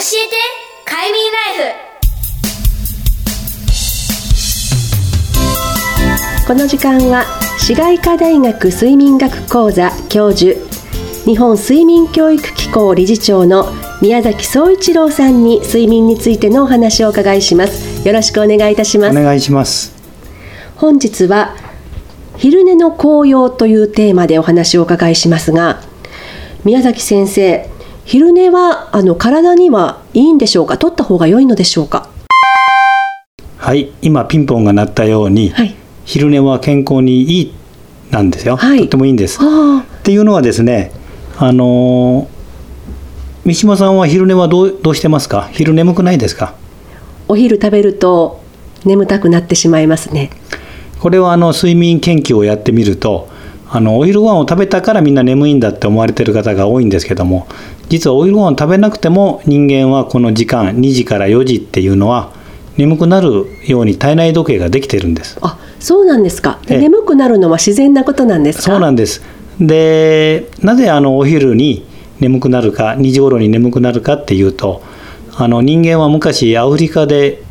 えて快眠ライフ。この時間は市街科大学睡眠学講座教授日本睡眠教育機構理事長の宮崎総一郎さんに睡眠についてのお話をお伺いします。よろしくお願いいたします。お願いします。本日は昼寝の効用というテーマでお話をお伺いしますが宮崎先生昼寝はあの体にはいいんでしょうか？取った方が良いのでしょうか？はい。今ピンポンが鳴ったように、はい、昼寝は健康にいいなんですよ、はい、とってもいいんです。っていうのはですねあの三島さんは昼寝はどうどうしてますか？昼眠くないですか？お昼食べると眠たくなってしまいますね。これはあの睡眠研究をやってみるとあのお昼ご飯を食べたからみんな眠いんだって思われてる方が多いんですけども実はお昼ご飯を食べなくても人間はこの時間2時から4時っていうのは眠くなるように体内時計ができてるんです。あそうなんですか。眠くなるのは自然なことなんですそうなんです。でなぜあのお昼に眠くなるか2時頃に眠くなるかっていうとあの人間は昔アフリカで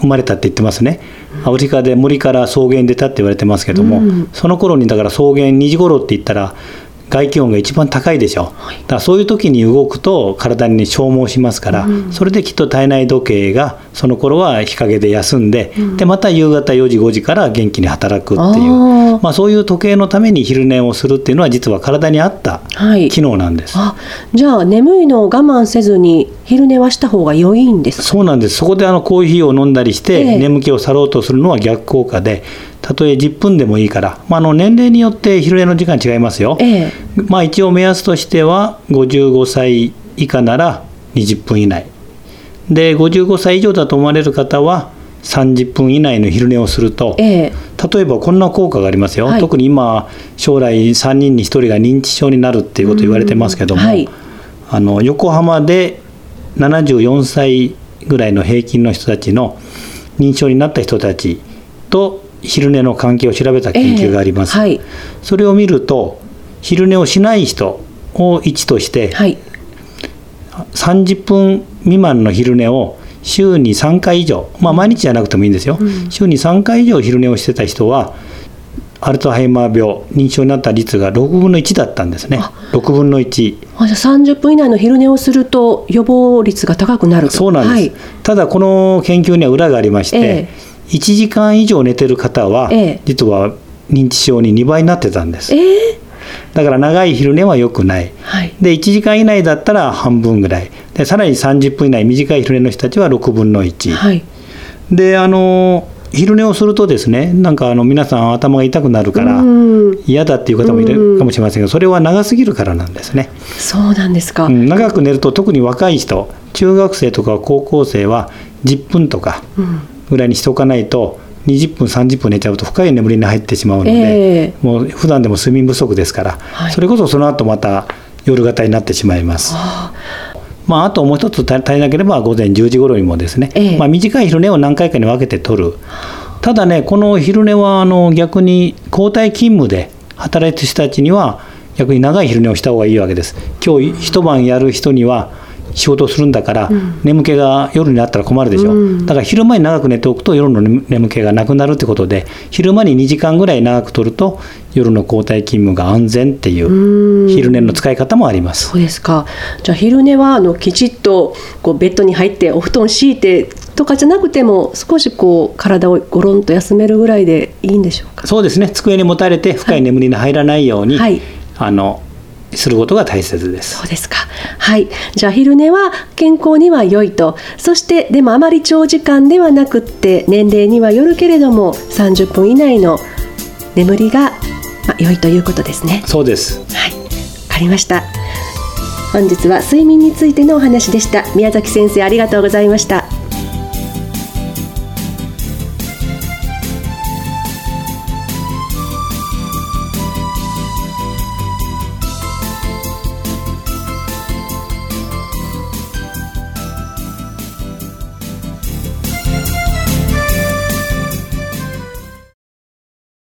生まれたって言ってますねアフリカで森から草原出たって言われてますけども、うん、その頃にだから草原2時頃って言ったら外気温が一番高いでしょ、はい、だからそういう時に動くと体に消耗しますから、うん、それできっと体内時計がその頃は日陰で休んで、うん、でまた夕方4時5時から元気に働くっていう。まあ、そういう時計のために昼寝をするっていうのは実は体に合った機能なんです、はい、じゃあ眠いのを我慢せずに昼寝はした方が良いんですそうなんです。そこであのコーヒーを飲んだりして、眠気を去ろうとするのは逆効果でたとえ10分でもいいから、まあ、あの年齢によって昼寝の時間違いますよ、ええ、まあ、一応目安としては55歳以下なら20分以内。で55歳以上だと思われる方は30分以内の昼寝をすると、ええ、例えばこんな効果がありますよ、はい、特に今将来3人に1人が認知症になるっていうこと言われてますけども、はい、あの横浜で74歳ぐらいの平均の人たちの認知症になった人たちと昼寝の関係を調べた研究があります、えーはい、それを見ると昼寝をしない人を1として、はい、30分未満の昼寝を週に3回以上、まあ、毎日じゃなくてもいいんですよ、うん、週に3回以上昼寝をしてた人はアルツハイマー病認知症になった率が6分の1だったんですね。6分の1あじゃあ30分以内の昼寝をすると予防率が高くなるそうなんです、はい、ただこの研究には裏がありまして、えー1時間以上寝てる方は、実は認知症に2倍になってたんです、えー、だから長い昼寝は良くない、はい、で1時間以内だったら半分ぐらい。でさらに30分以内短い昼寝の人たちは6分の1、はい、であの昼寝をするとですねなんかあの皆さん頭が痛くなるから嫌だっていう方もいるかもしれませんがそれは長すぎるからなんですね。そうなんですか、うん、長く寝ると特に若い人中学生とか高校生は10分とか、うんぐらいにしておかないと20分30分寝ちゃうと深い眠りに入ってしまうので、えー、もう普段でも睡眠不足ですから、はい、それこそその後また夜型になってしまいます。まあ、あともう一つ足りなければ午前10時頃にもですね、えー、まあ、短い昼寝を何回かに分けて取る。ただねこの昼寝はあの逆に交代勤務で働いてる人たちには逆に長い昼寝をした方がいいわけです。今日一晩やる人には仕事をするんだから、うん、眠気が夜になったら困るでしょ、うん、だから昼間に長く寝ておくと夜の眠気がなくなるってことで昼間に2時間ぐらい長くとると夜の交代勤務が安全っていう昼寝の使い方もあります。そうですか。じゃあ昼寝はあのきちっとこうベッドに入ってお布団敷いてとかじゃなくても少しこう体をゴロンと休めるぐらいでいいんでしょうか？そうですね。机にもたれて深い。眠りに入らないように、はい、あのすることが大切です。そうですか。はい。じゃあ昼寝は健康には良いと。そしてでもあまり長時間ではなくって年齢にはよるけれども30分以内の眠りが、まあ、良いということですね。そうです。はい。わかりました。本日は睡眠についてのお話でした。宮崎先生ありがとうございました